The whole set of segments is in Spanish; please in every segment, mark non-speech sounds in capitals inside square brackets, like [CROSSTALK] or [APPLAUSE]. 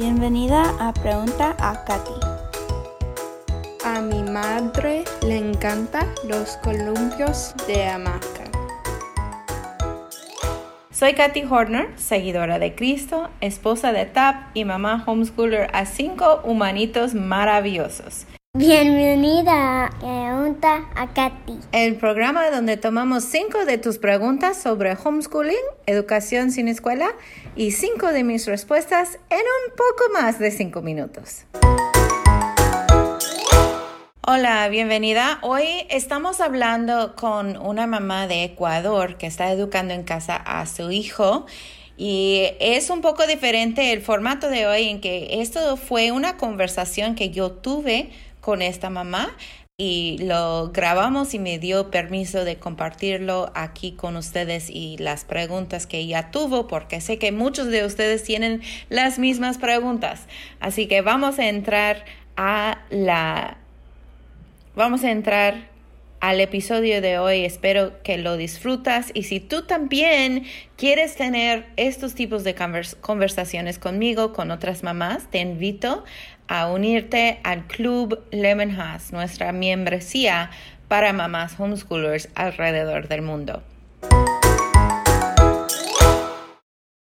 Bienvenida a Pregunta a Katy. A mi madre le encantan los columpios de hamaca. Soy Katy Horner, seguidora de Cristo, esposa de TAP y mamá homeschooler a cinco humanitos maravillosos. Bienvenida a Pregunta a Katy. El programa donde tomamos cinco de tus preguntas sobre homeschooling, educación sin escuela y cinco de mis respuestas en un poco más de cinco minutos. Hola, bienvenida. Hoy estamos hablando con una mamá de Ecuador que está educando en casa a su hijo y es un poco diferente el formato de hoy en que esto fue una conversación que yo tuve con esta mamá y lo grabamos y me dio permiso de compartirlo aquí con ustedes y las preguntas que ella tuvo porque sé que muchos de ustedes tienen las mismas preguntas. Así que vamos a entrar a la vamos a entrar al episodio de hoy. Espero que lo disfrutas y si tú también quieres tener estos tipos de conversaciones conmigo, con otras mamás, te invito a unirte al Club Lemon House, nuestra membresía para mamás homeschoolers alrededor del mundo.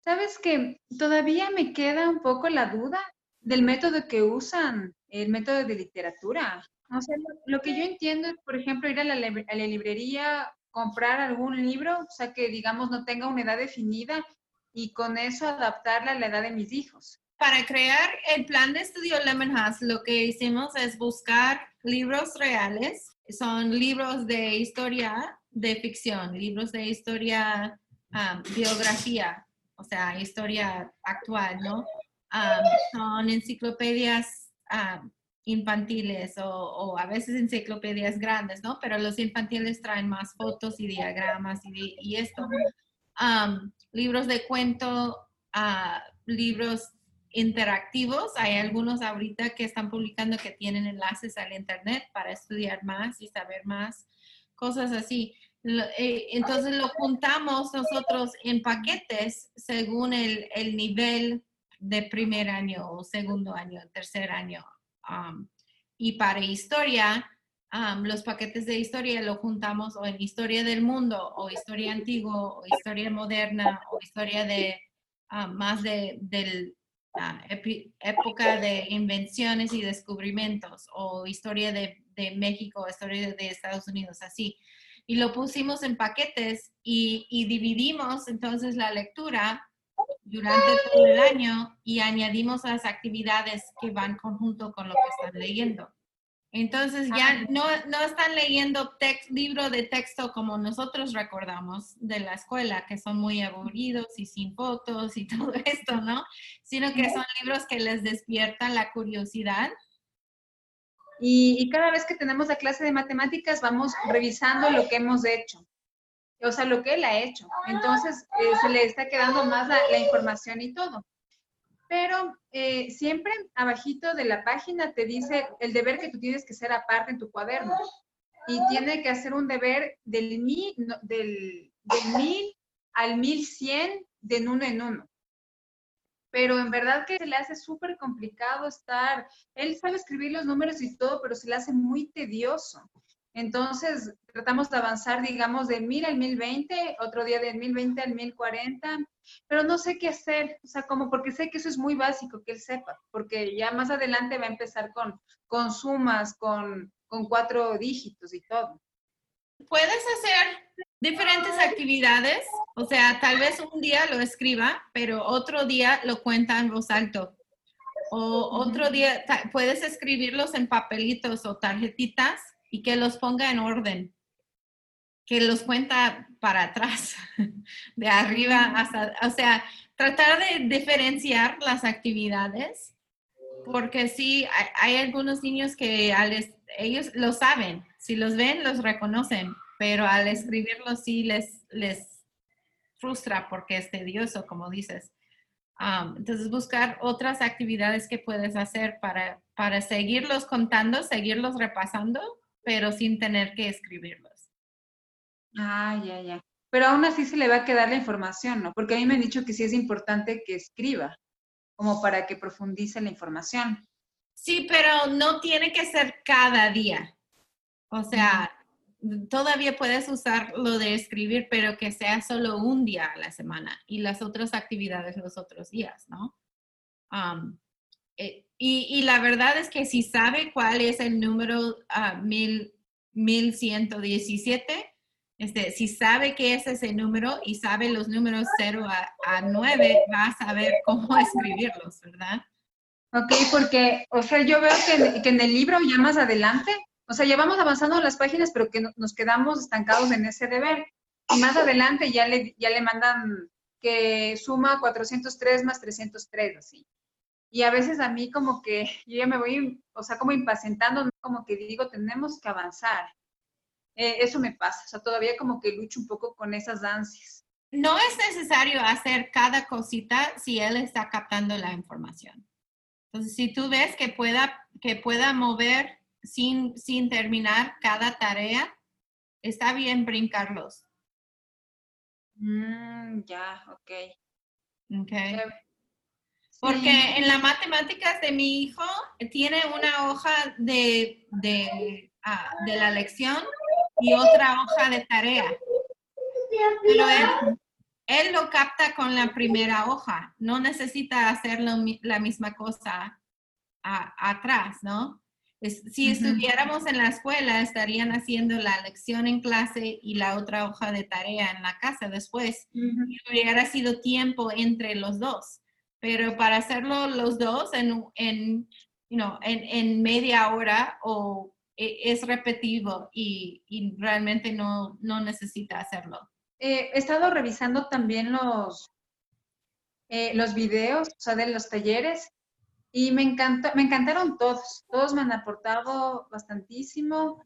Sabes que todavía me queda un poco la duda del método que usan, el método de literatura. O sea, lo, que yo entiendo es, por ejemplo, ir a la librería, comprar algún libro, o sea, que digamos no tenga una edad definida y con eso adaptarla a la edad de mis hijos para crear el plan de estudio Lemon House, lo que hicimos es buscar libros reales. Son libros de historia de ficción, libros de historia, um, biografía, o sea, historia actual, ¿no? Um, son enciclopedias um, infantiles o, a veces enciclopedias grandes, ¿no? Pero los infantiles traen más fotos y diagramas y, esto. libros de cuento, uh, libros interactivos. Hay algunos ahorita que están publicando que tienen enlaces al Internet para estudiar más y saber más, cosas así. Eh, entonces lo juntamos nosotros en paquetes según el, nivel de primer año o segundo año, tercer año. Um, y para historia, um, los paquetes de historia lo juntamos o en historia del mundo, o historia antigua, o historia moderna, o historia de um, más de, del época de invenciones y descubrimientos o historia de, México, historia de, Estados Unidos, así. Y lo pusimos en paquetes y, y dividimos entonces la lectura durante todo el año y añadimos las actividades que van conjunto con lo que están leyendo. Entonces ya no, no están leyendo text, libro de texto como nosotros recordamos de la escuela, que son muy aburridos y sin fotos y [LAUGHS] todo esto, ¿no? Sino que son libros que les despiertan la curiosidad. Y, cada vez que tenemos la clase de matemáticas vamos revisando lo que hemos hecho, o sea, lo que él ha hecho. Entonces eh, se le está quedando más la información y todo pero eh, siempre abajito de la página te dice el deber que tú tienes que hacer aparte en tu cuaderno. Y tiene que hacer un deber del mil, del, del mil al mil cien de uno en uno. Pero en verdad que se le hace súper complicado estar, él sabe escribir los números y todo, pero se le hace muy tedioso. Entonces, tratamos de avanzar, digamos, de 1000 al 1020, otro día de 1020 al 1040, pero no sé qué hacer, o sea, como porque sé que eso es muy básico que él sepa, porque ya más adelante va a empezar con, con sumas, con, con cuatro dígitos y todo. Puedes hacer diferentes actividades, o sea, tal vez un día lo escriba, pero otro día lo cuenta en voz alto. O otro día puedes escribirlos en papelitos o tarjetitas y que los ponga en orden, que los cuenta para atrás, [LAUGHS] de arriba hasta, o sea, tratar de diferenciar las actividades, porque sí, hay, algunos niños que ellos lo saben, si los ven, los reconocen, pero al escribirlo sí les, les frustra porque es tedioso, como dices. Um, entonces, buscar otras actividades que puedes hacer para, para seguirlos contando, seguirlos repasando pero sin tener que escribirlos. Ah, ya, ya. Pero aún así se le va a quedar la información, ¿no? Porque a mí me han dicho que sí es importante que escriba. como para que profundice la información. Sí, pero no tiene que ser cada día. O sea, todavía puedes usar lo de escribir, pero que sea solo un día a la semana y las otras actividades los otros días, ¿no? Um, eh, y, la verdad es que si sabe cuál es el número uh, mil, 1117, este, si sabe que es ese número y sabe los números 0 a, a 9, va a saber cómo [LAUGHS] escribirlos, ¿verdad? Ok, porque, o sea, yo veo que, que en el libro ya más adelante o sea, llevamos avanzando las páginas, pero que nos quedamos estancados en ese deber. Y más adelante ya le, ya le mandan que suma 403 más 303, así. Y a veces a mí como que [LAUGHS] yo ya me voy, o sea, como impacientando, como que digo, tenemos que avanzar. Eh, eso me pasa, o sea, todavía como que lucho un poco con esas ansias. No es necesario hacer cada cosita si él está captando la información. Entonces, si tú ves que pueda, que pueda mover sin, sin terminar cada tarea, está bien brincarlos. Mm, ya, ok. okay. Porque en las matemáticas de mi hijo tiene una hoja de, de, ah, de la lección y otra hoja de tarea. Pero él, él, lo capta con la primera hoja, no necesita hacer la misma cosa atrás, ¿no? si estuviéramos en la escuela, estarían haciendo la lección en clase y la otra hoja de tarea en la casa después. y hubiera sido tiempo entre los dos. Pero para hacerlo los dos en, en, en, media hora o e, es repetitivo y, realmente no, no necesita hacerlo. Eh, he estado revisando también los, eh, los videos, o sea, de los talleres y me, encantó, me encantaron todos, todos me han aportado bastantísimo,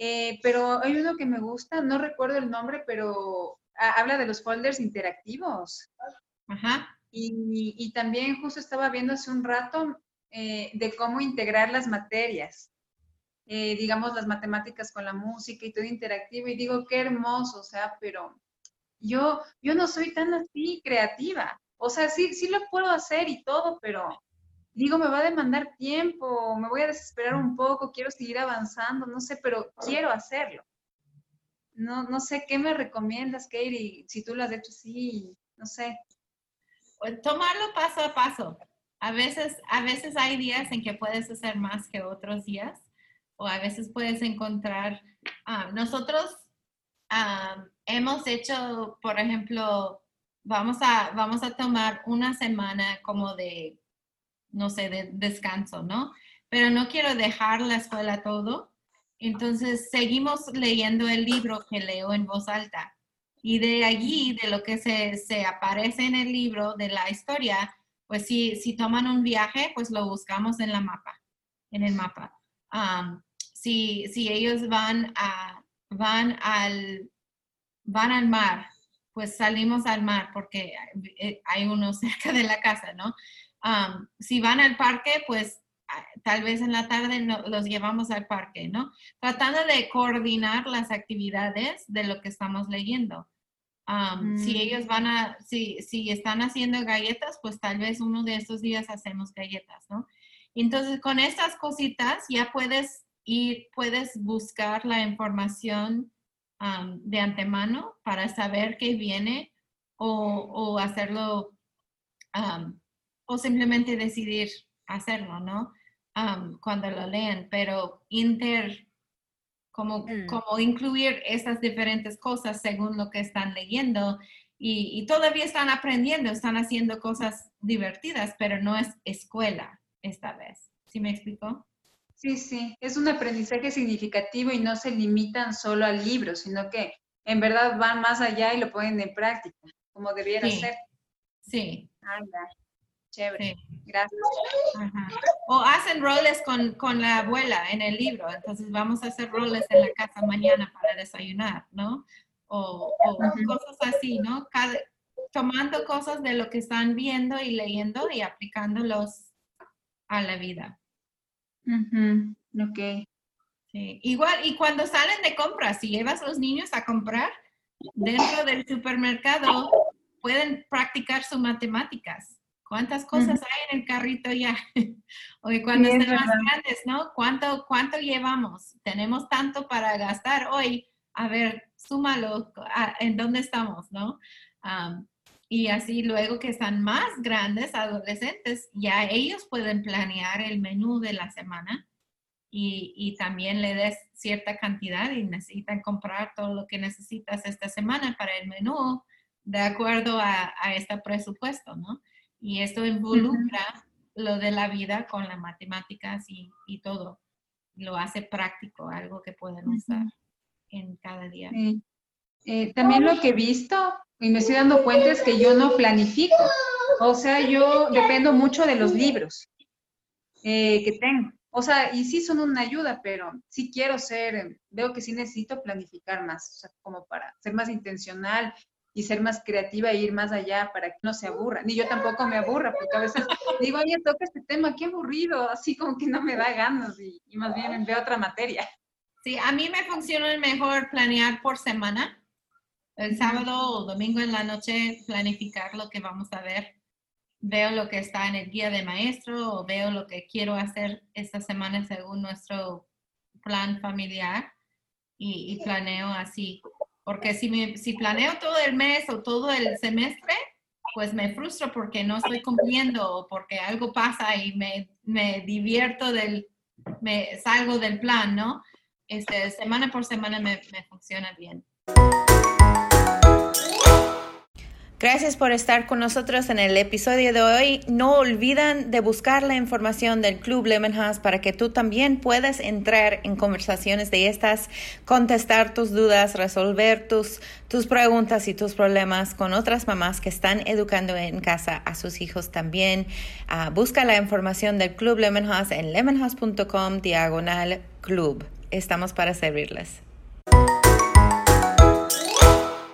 eh, pero hay uno que me gusta, no recuerdo el nombre, pero habla de los folders interactivos. Ajá. Y, y también justo estaba viendo hace un rato eh, de cómo integrar las materias, eh, digamos las matemáticas con la música y todo interactivo, y digo, qué hermoso, o sea, pero yo, yo no soy tan así creativa. O sea, sí, sí lo puedo hacer y todo, pero digo, me va a demandar tiempo, me voy a desesperar un poco, quiero seguir avanzando, no sé, pero quiero hacerlo. No, no sé, ¿qué me recomiendas, Katie? Si tú lo has hecho así, no sé. Pues, tomarlo paso a paso. A veces, a veces hay días en que puedes hacer más que otros días, o a veces puedes encontrar, ah, nosotros ah, hemos hecho, por ejemplo, vamos a, vamos a tomar una semana como de no sé, de descanso, ¿no? Pero no quiero dejar la escuela todo. Entonces, seguimos leyendo el libro que leo en voz alta. Y de allí, de lo que se, aparece en el libro, de la historia, pues si, si toman un viaje, pues lo buscamos en la mapa, en el mapa. si, si ellos van, a, van, al, van al mar, pues salimos al mar porque hay uno [LAUGHS] cerca de la casa, ¿no? si van al parque, pues ah, tal vez en la tarde los llevamos al parque, ¿no? Tratando de coordinar las actividades de lo que estamos leyendo. Si mm. ellos van a, si, si están haciendo galletas, pues tal vez uno de estos días hacemos galletas, ¿no? Entonces, con estas cositas ya puedes ir, puedes buscar la información de antemano para saber qué viene o, o hacerlo o simplemente decidir hacerlo, ¿no? cuando lo leen, pero inter, como, mm. como incluir esas diferentes cosas según lo que están leyendo y, todavía están aprendiendo, están haciendo cosas divertidas, pero no es escuela esta vez. ¿Sí me explicó? Sí, sí, es un aprendizaje significativo y no se limitan solo al libro, sino que en verdad van más allá y lo ponen en práctica, como debiera ser. Sí. Chévere. Gracias. O hacen roles con, la abuela en el libro. Entonces vamos a hacer roles en la casa mañana para desayunar, ¿no? O, cosas así, ¿no? tomando cosas de lo que están viendo y leyendo y aplicándolos a la vida. Ok. Sí. Igual, y cuando salen de compras, si llevas a los niños a comprar dentro del supermercado, pueden practicar sus matemáticas ¿Cuántas cosas hay en el carrito ya? [LAUGHS] o cuando estén más grandes, ¿no? ¿Cuánto, ¿Cuánto llevamos? Tenemos tanto para gastar hoy. A ver, súmalo, ¿en dónde estamos, no? y así luego que están más grandes, adolescentes, ya ellos pueden planear el menú de la semana y, y, también le des cierta cantidad y necesitan comprar todo lo que necesitas esta semana para el menú de acuerdo a, a este presupuesto, ¿no? Y esto involucra lo de la vida con las matemáticas y, y, todo. Lo hace práctico, algo que pueden usar en cada día. Eh, también lo que he visto y me estoy dando cuenta es que yo no planifico. O sea, yo dependo mucho de los libros eh, que tengo. O sea, y sí son una ayuda, pero sí quiero ser, veo que sí necesito planificar más, o sea, como para ser más intencional y ser más creativa e ir más allá para que no se aburra. Ni yo tampoco me aburra, porque a veces digo, oye, toca este tema, qué aburrido, así como que no me da ganas y, y más bien veo otra materia. Sí, a mí me funciona mejor planear por semana. El sábado o domingo en la noche planificar lo que vamos a ver veo lo que está en el guía de maestro o veo lo que quiero hacer esta semana según nuestro plan familiar y, planeo así. Porque si, me, si planeo todo el mes o todo el semestre, pues me frustro porque no estoy cumpliendo o porque algo pasa y me, me divierto del, me salgo del plan, ¿no? Este, semana por semana me, me funciona bien. Gracias por estar con nosotros en el episodio de hoy. No olviden de buscar la información del Club Lemon House para que tú también puedas entrar en conversaciones de estas, contestar tus dudas, resolver tus, tus preguntas y tus problemas con otras mamás que están educando en casa a sus hijos también. Uh, busca la información del Club Lemon House en lemonhouse.com diagonal club. Estamos para servirles.